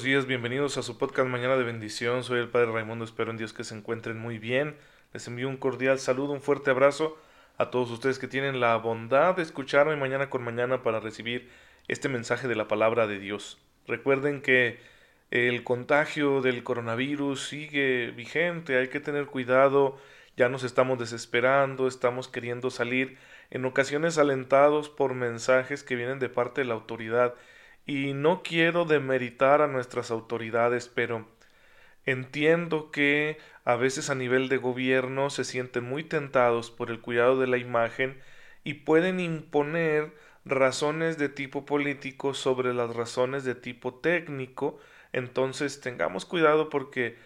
buenos días, bienvenidos a su podcast Mañana de Bendición. Soy el Padre Raimundo, espero en Dios que se encuentren muy bien. Les envío un cordial saludo, un fuerte abrazo a todos ustedes que tienen la bondad de escucharme mañana con mañana para recibir este mensaje de la palabra de Dios. Recuerden que el contagio del coronavirus sigue vigente, hay que tener cuidado, ya nos estamos desesperando, estamos queriendo salir, en ocasiones alentados por mensajes que vienen de parte de la autoridad y no quiero demeritar a nuestras autoridades, pero entiendo que a veces a nivel de gobierno se sienten muy tentados por el cuidado de la imagen y pueden imponer razones de tipo político sobre las razones de tipo técnico, entonces tengamos cuidado porque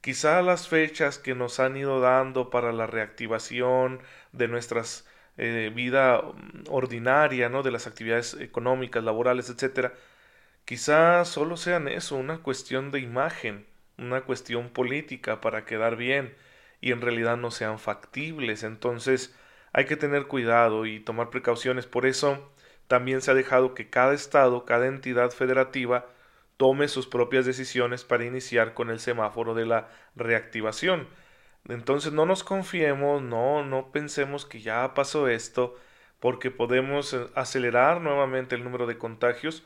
quizá las fechas que nos han ido dando para la reactivación de nuestras eh, vida ordinaria, ¿no? de las actividades económicas, laborales, etcétera, Quizá solo sean eso, una cuestión de imagen, una cuestión política para quedar bien y en realidad no sean factibles. Entonces hay que tener cuidado y tomar precauciones. Por eso también se ha dejado que cada estado, cada entidad federativa tome sus propias decisiones para iniciar con el semáforo de la reactivación. Entonces no nos confiemos, no, no pensemos que ya pasó esto, porque podemos eh, acelerar nuevamente el número de contagios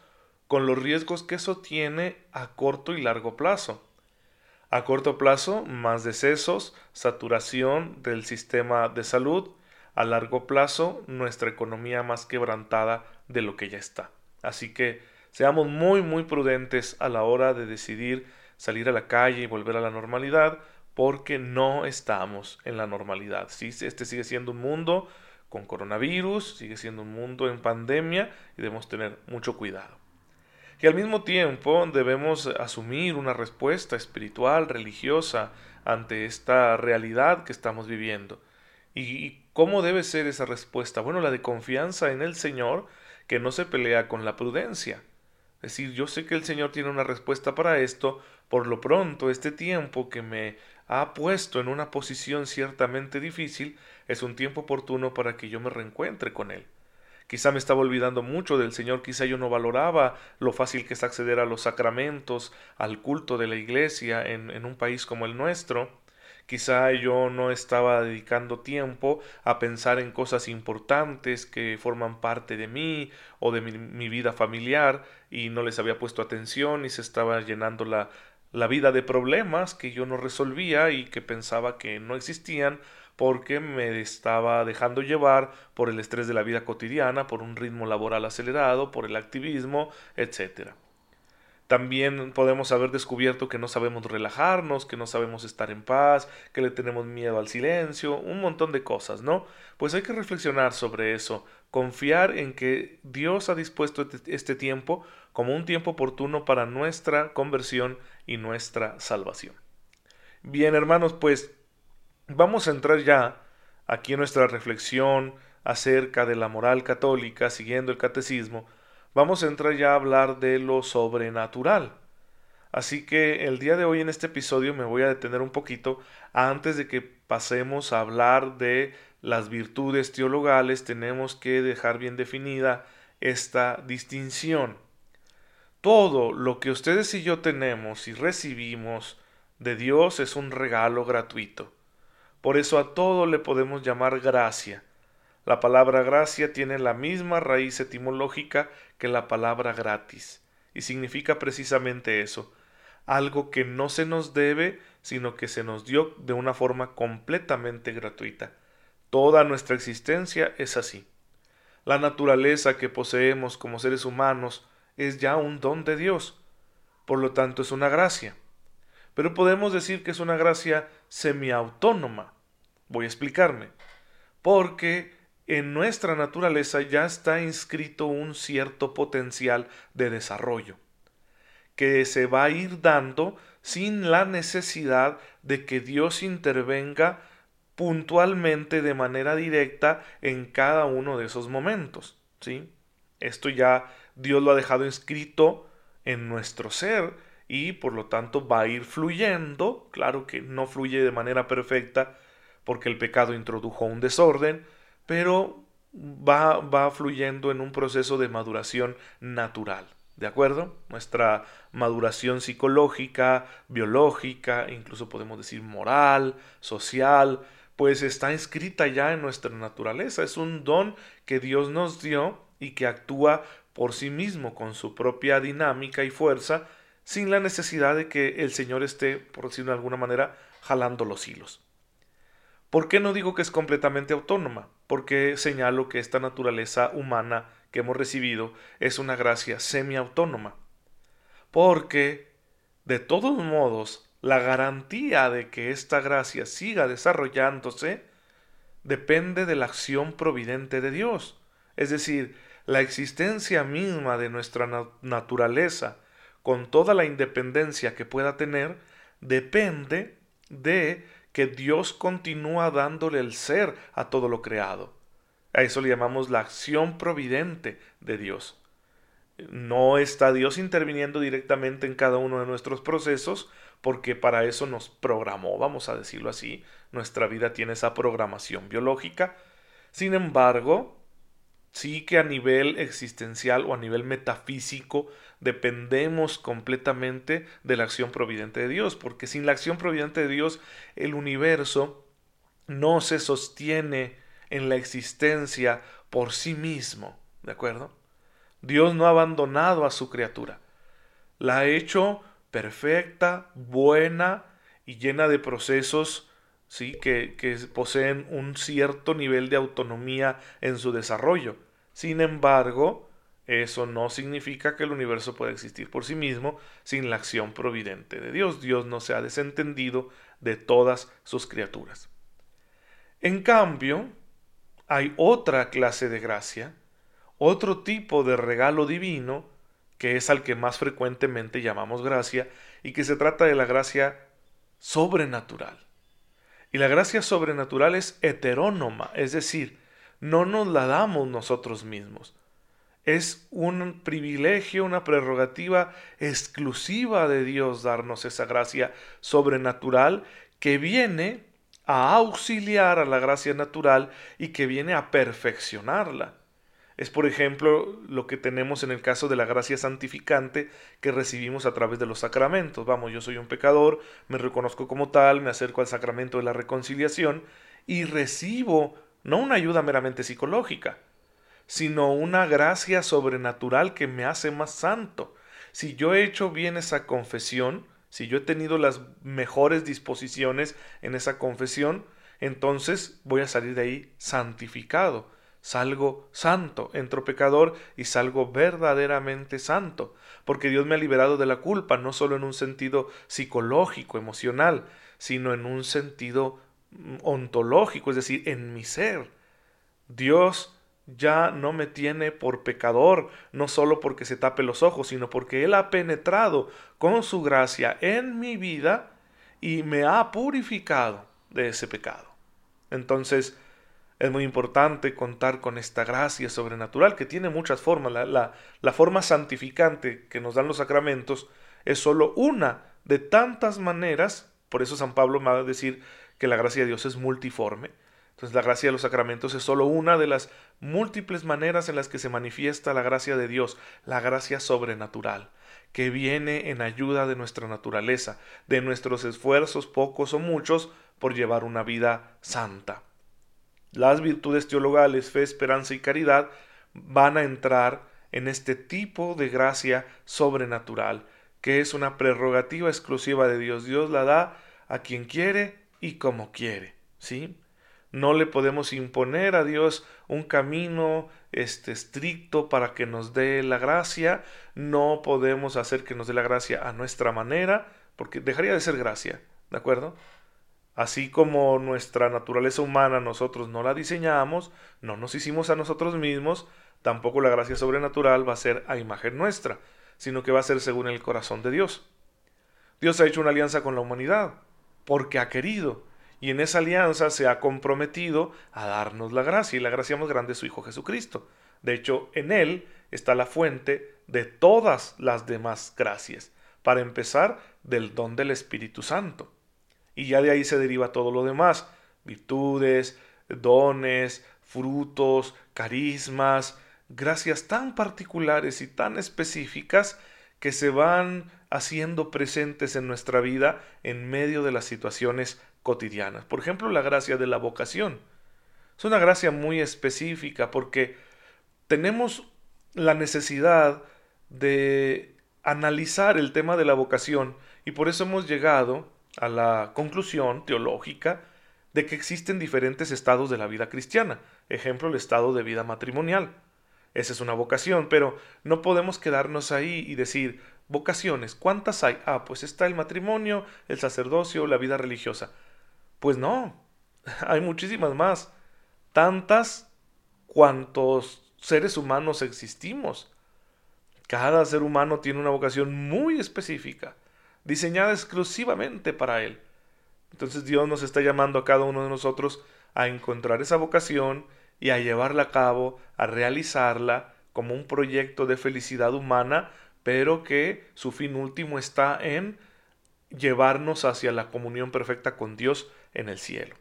con los riesgos que eso tiene a corto y largo plazo. A corto plazo, más decesos, saturación del sistema de salud. A largo plazo, nuestra economía más quebrantada de lo que ya está. Así que seamos muy, muy prudentes a la hora de decidir salir a la calle y volver a la normalidad, porque no estamos en la normalidad. Este sigue siendo un mundo con coronavirus, sigue siendo un mundo en pandemia y debemos tener mucho cuidado. Y al mismo tiempo debemos asumir una respuesta espiritual, religiosa, ante esta realidad que estamos viviendo. ¿Y cómo debe ser esa respuesta? Bueno, la de confianza en el Señor, que no se pelea con la prudencia. Es decir, yo sé que el Señor tiene una respuesta para esto, por lo pronto este tiempo que me ha puesto en una posición ciertamente difícil es un tiempo oportuno para que yo me reencuentre con Él. Quizá me estaba olvidando mucho del Señor, quizá yo no valoraba lo fácil que es acceder a los sacramentos, al culto de la iglesia en, en un país como el nuestro. Quizá yo no estaba dedicando tiempo a pensar en cosas importantes que forman parte de mí o de mi, vida familiar y no les había puesto atención y se estaba llenando la, la vida de problemas que yo no resolvía y que pensaba que no existían porque me estaba dejando llevar por el estrés de la vida cotidiana, por un ritmo laboral acelerado, por el activismo, etc. También podemos haber descubierto que no sabemos relajarnos, que no sabemos estar en paz, que le tenemos miedo al silencio, un montón de cosas, ¿no? Pues hay que reflexionar sobre eso, confiar en que Dios ha dispuesto este, este tiempo como un tiempo oportuno para nuestra conversión y nuestra salvación. Bien, hermanos, pues Vamos a entrar ya aquí en nuestra reflexión acerca de la moral católica, siguiendo el catecismo, vamos a entrar ya a hablar de lo sobrenatural. Así que el día de hoy en este episodio me voy a detener un poquito antes de que pasemos a hablar de las virtudes teologales, tenemos que dejar bien definida esta distinción. Todo lo que ustedes y yo tenemos y recibimos de Dios es un regalo gratuito. Por eso a todo le podemos llamar gracia. La palabra gracia tiene la misma raíz etimológica que la palabra gratis, y significa precisamente eso, algo que no se nos debe, sino que se nos dio de una forma completamente gratuita. Toda nuestra existencia es así. La naturaleza que poseemos como seres humanos es ya un don de Dios, por lo tanto es una gracia. Pero podemos decir que es una gracia semiautónoma, Voy a explicarme. Porque en nuestra naturaleza ya está inscrito un cierto potencial de desarrollo, que se va a ir dando sin la necesidad de que Dios intervenga puntualmente de manera directa en cada uno de esos momentos. ¿sí? Esto ya Dios lo ha dejado inscrito en nuestro ser y por lo tanto va a ir fluyendo, claro que no fluye de manera perfecta porque el pecado introdujo un desorden, pero va, va fluyendo en un proceso de maduración natural. ¿De acuerdo? Nuestra maduración psicológica, biológica, incluso podemos decir moral, social, pues está inscrita ya en nuestra naturaleza. Es un don que Dios nos dio y que actúa por sí mismo, con su propia dinámica y fuerza, sin la necesidad de que el Señor esté, por decirlo de alguna manera, jalando los hilos. ¿Por qué no digo que es completamente autónoma? Porque señalo que esta naturaleza humana que hemos recibido es una gracia semiautónoma. Porque, de todos modos, la garantía de que esta gracia siga desarrollándose depende de la acción providente de Dios. Es decir, la existencia misma de nuestra naturaleza, con toda la independencia que pueda tener, depende de que Dios continúa dándole el ser a todo lo creado. A eso le llamamos la acción providente de Dios. No está Dios interviniendo directamente en cada uno de nuestros procesos, porque para eso nos programó, vamos a decirlo así. Nuestra vida tiene esa programación biológica. Sin embargo, sí que a nivel existencial o a nivel metafísico dependemos completamente de la acción providente de Dios, porque sin la acción providente de Dios el universo no se sostiene en la existencia por sí mismo, ¿de acuerdo? Dios no ha abandonado a su criatura, la ha hecho perfecta, buena y llena de procesos ¿sí? que, que poseen un cierto nivel de autonomía en su desarrollo. Sin embargo, eso no significa que el universo pueda existir por sí mismo sin la acción providente de Dios. Dios no se ha desentendido de todas sus criaturas. En cambio, hay otra clase de gracia, otro tipo de regalo divino, que es al que más frecuentemente llamamos gracia, y que se trata de la gracia sobrenatural. Y la gracia sobrenatural es heterónoma, es decir, no nos la damos nosotros mismos. Es un privilegio, una prerrogativa exclusiva de Dios darnos esa gracia sobrenatural que viene a auxiliar a la gracia natural y que viene a perfeccionarla. Es por ejemplo lo que tenemos en el caso de la gracia santificante que recibimos a través de los sacramentos. Vamos, yo soy un pecador, me reconozco como tal, me acerco al sacramento de la reconciliación y recibo no una ayuda meramente psicológica, sino una gracia sobrenatural que me hace más santo. Si yo he hecho bien esa confesión, si yo he tenido las mejores disposiciones en esa confesión, entonces voy a salir de ahí santificado. Salgo santo, entro pecador y salgo verdaderamente santo, porque Dios me ha liberado de la culpa, no solo en un sentido psicológico, emocional, sino en un sentido ontológico, es decir, en mi ser. Dios ya no me tiene por pecador, no solo porque se tape los ojos, sino porque Él ha penetrado con su gracia en mi vida y me ha purificado de ese pecado. Entonces, es muy importante contar con esta gracia sobrenatural que tiene muchas formas. La, la, forma santificante que nos dan los sacramentos es solo una de tantas maneras, por eso San Pablo me va a decir que la gracia de Dios es multiforme, entonces la gracia de los sacramentos es solo una de las múltiples maneras en las que se manifiesta la gracia de Dios, la gracia sobrenatural, que viene en ayuda de nuestra naturaleza, de nuestros esfuerzos, pocos o muchos, por llevar una vida santa. Las virtudes teologales, fe, esperanza y caridad van a entrar en este tipo de gracia sobrenatural, que es una prerrogativa exclusiva de Dios. Dios la da a quien quiere y como quiere, ¿sí? No le podemos imponer a Dios un camino este, estricto para que nos dé la gracia. No podemos hacer que nos dé la gracia a nuestra manera, porque dejaría de ser gracia, ¿de acuerdo? Así como nuestra naturaleza humana nosotros no la diseñamos, no nos hicimos a nosotros mismos, tampoco la gracia sobrenatural va a ser a imagen nuestra, sino que va a ser según el corazón de Dios. Dios ha hecho una alianza con la humanidad, porque ha querido y en esa alianza se ha comprometido a darnos la gracia, y la gracia más grande es su Hijo Jesucristo. De hecho, en Él está la fuente de todas las demás gracias, para empezar del don del Espíritu Santo. Y ya de ahí se deriva todo lo demás, virtudes, dones, frutos, carismas, gracias tan particulares y tan específicas que se van haciendo presentes en nuestra vida en medio de las situaciones cotidianas. Por ejemplo, la gracia de la vocación. Es una gracia muy específica porque tenemos la necesidad de analizar el tema de la vocación y por eso hemos llegado a la conclusión teológica de que existen diferentes estados de la vida cristiana. Ejemplo, el estado de vida matrimonial. Esa es una vocación, pero no podemos quedarnos ahí y decir, vocaciones, ¿cuántas hay? Ah, pues está el matrimonio, el sacerdocio, la vida religiosa. Pues no, hay muchísimas más. Tantas cuantos seres humanos existimos. Cada ser humano tiene una vocación muy específica, diseñada exclusivamente para él. Entonces Dios nos está llamando a cada uno de nosotros a encontrar esa vocación y a llevarla a cabo, a realizarla como un proyecto de felicidad humana, pero que su fin último está en llevarnos hacia la comunión perfecta con Dios en el cielo.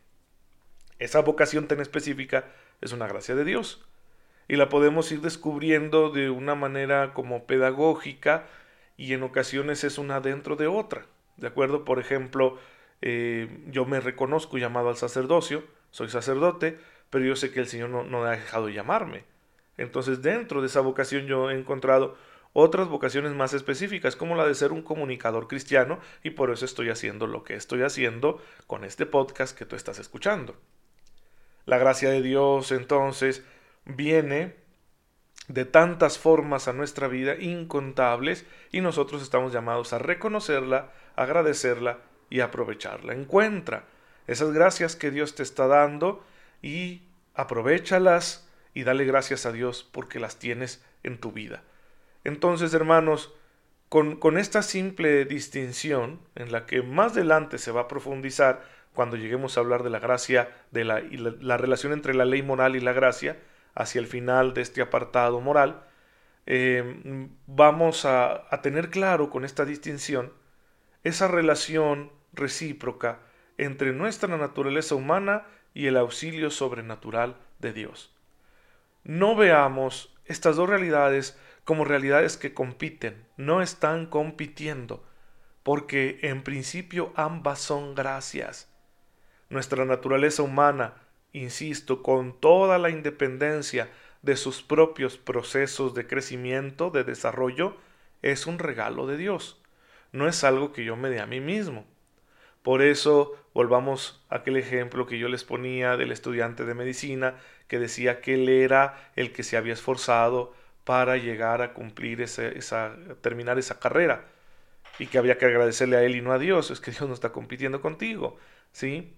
Esa vocación tan específica es una gracia de Dios y la podemos ir descubriendo de una manera como pedagógica y en ocasiones es una dentro de otra. ¿De acuerdo? Por ejemplo, eh, yo me reconozco llamado al sacerdocio, soy sacerdote, pero yo sé que el Señor no, no ha dejado de llamarme. Entonces dentro de esa vocación yo he encontrado otras vocaciones más específicas, como la de ser un comunicador cristiano, y por eso estoy haciendo lo que estoy haciendo con este podcast que tú estás escuchando. La gracia de Dios entonces viene de tantas formas a nuestra vida, incontables, y nosotros estamos llamados a reconocerla, agradecerla y aprovecharla. Encuentra esas gracias que Dios te está dando y aprovechalas y dale gracias a Dios porque las tienes en tu vida. Entonces, hermanos, con, con, esta simple distinción, en la que más adelante se va a profundizar cuando lleguemos a hablar de la gracia, de la, y la, relación entre la ley moral y la gracia, hacia el final de este apartado moral, eh, vamos a, a tener claro con esta distinción esa relación recíproca entre nuestra naturaleza humana y el auxilio sobrenatural de Dios. No veamos estas dos realidades como realidades que compiten, no están compitiendo, porque en principio ambas son gracias. Nuestra naturaleza humana, insisto, con toda la independencia de sus propios procesos de crecimiento, de desarrollo, es un regalo de Dios, no es algo que yo me dé a mí mismo. Por eso volvamos a aquel ejemplo que yo les ponía del estudiante de medicina que decía que él era el que se había esforzado para llegar a cumplir esa, terminar esa carrera y que había que agradecerle a él y no a Dios, es que Dios no está compitiendo contigo, ¿sí?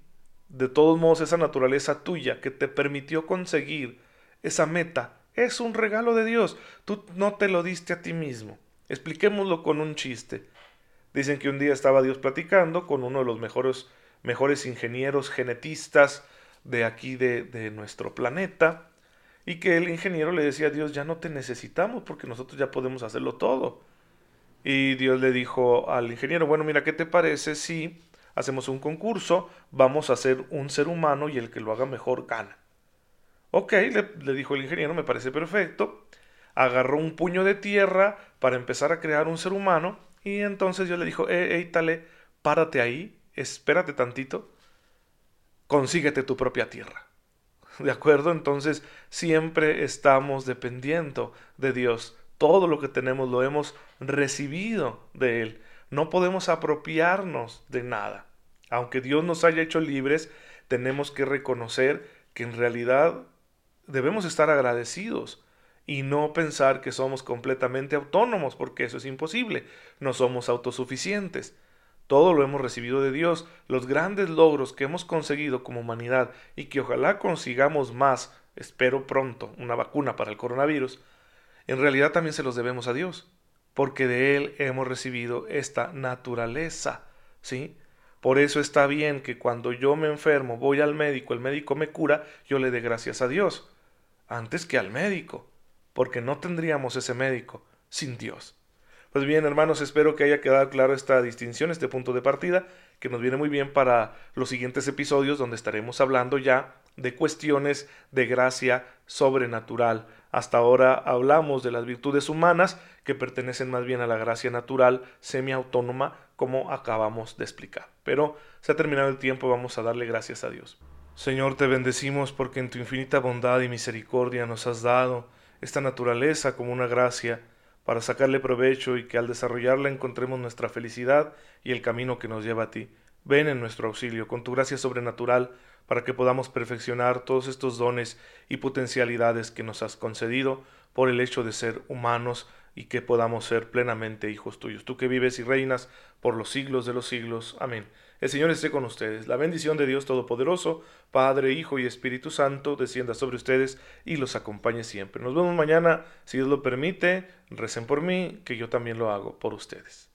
De todos modos, esa naturaleza tuya que te permitió conseguir esa meta es un regalo de Dios. Tú no te lo diste a ti mismo. Expliquémoslo con un chiste. Dicen que un día estaba Dios platicando con uno de los mejores, mejores ingenieros genetistas de aquí de, de nuestro planeta y que el ingeniero le decía a Dios, ya no te necesitamos porque nosotros ya podemos hacerlo todo. Y Dios le dijo al ingeniero, bueno, mira, ¿qué te parece si hacemos un concurso? Vamos a hacer un ser humano y el que lo haga mejor gana. Ok, le, le dijo el ingeniero, me parece perfecto. Agarró un puño de tierra para empezar a crear un ser humano y entonces yo le dijo, eh, eh, tale, párate ahí, espérate tantito, consíguete tu propia tierra. ¿De acuerdo? Entonces siempre estamos dependiendo de Dios. Todo lo que tenemos lo hemos recibido de Él. No podemos apropiarnos de nada. Aunque Dios nos haya hecho libres, tenemos que reconocer que en realidad debemos estar agradecidos y no pensar que somos completamente autónomos, porque eso es imposible. No somos autosuficientes. Todo lo hemos recibido de Dios, los grandes logros que hemos conseguido como humanidad y que ojalá consigamos más, espero pronto, una vacuna para el coronavirus, en realidad también se los debemos a Dios, porque de Él hemos recibido esta naturaleza, ¿sí? Por eso está bien que cuando yo me enfermo, voy al médico, el médico me cura, yo le dé gracias a Dios, antes que al médico porque no tendríamos ese médico sin Dios. Pues bien, hermanos, espero que haya quedado claro esta distinción, este punto de partida, que nos viene muy bien para los siguientes episodios donde estaremos hablando ya de cuestiones de gracia sobrenatural Hasta ahora hablamos de las virtudes humanas que pertenecen más bien a la gracia natural, semiautónoma, como acabamos de explicar. Pero se ha terminado el tiempo, vamos a darle gracias a Dios. Señor, te bendecimos porque en tu infinita bondad y misericordia nos has dado esta naturaleza como una gracia para sacarle provecho y que al desarrollarla encontremos nuestra felicidad y el camino que nos lleva a ti. Ven en nuestro auxilio, con tu gracia sobrenatural, para que podamos perfeccionar todos estos dones y potencialidades que nos has concedido por el hecho de ser humanos y que podamos ser plenamente hijos tuyos. Tú que vives y reinas por los siglos de los siglos. Amén. El Señor esté con ustedes. La bendición de Dios Todopoderoso, Padre, Hijo y Espíritu Santo, descienda sobre ustedes y los acompañe siempre. Nos vemos mañana, si Dios lo permite. Recen por mí, que yo también lo hago por ustedes.